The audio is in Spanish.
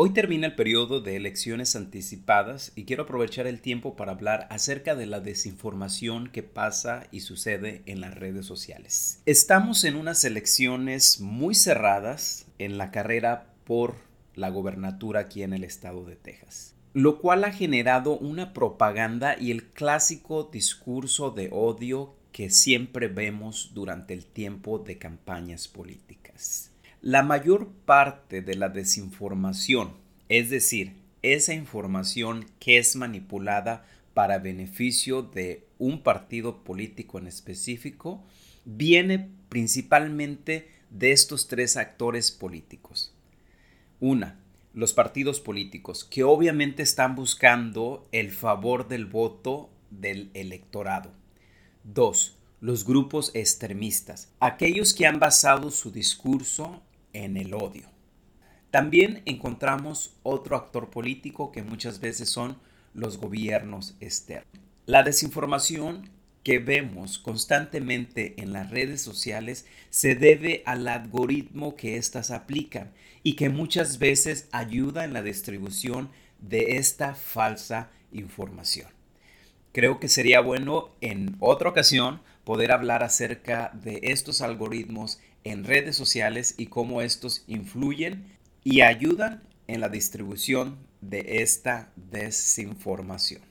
Hoy termina el periodo de elecciones anticipadas y quiero aprovechar el tiempo para hablar acerca de la desinformación que pasa y sucede en las redes sociales. Estamos en unas elecciones muy cerradas en la carrera por la gobernatura aquí en el estado de Texas, lo cual ha generado una propaganda y el clásico discurso de odio que siempre vemos durante el tiempo de campañas políticas. La mayor parte de la desinformación, es decir, esa información que es manipulada para beneficio de un partido político en específico, viene principalmente de estos tres actores políticos. Una, los partidos políticos, que obviamente están buscando el favor del voto del electorado. Dos, los grupos extremistas, aquellos que han basado su discurso en el odio. También encontramos otro actor político que muchas veces son los gobiernos externos. La desinformación que vemos constantemente en las redes sociales se debe al algoritmo que éstas aplican y que muchas veces ayuda en la distribución de esta falsa información. Creo que sería bueno en otra ocasión poder hablar acerca de estos algoritmos en redes sociales y cómo estos influyen y ayudan en la distribución de esta desinformación.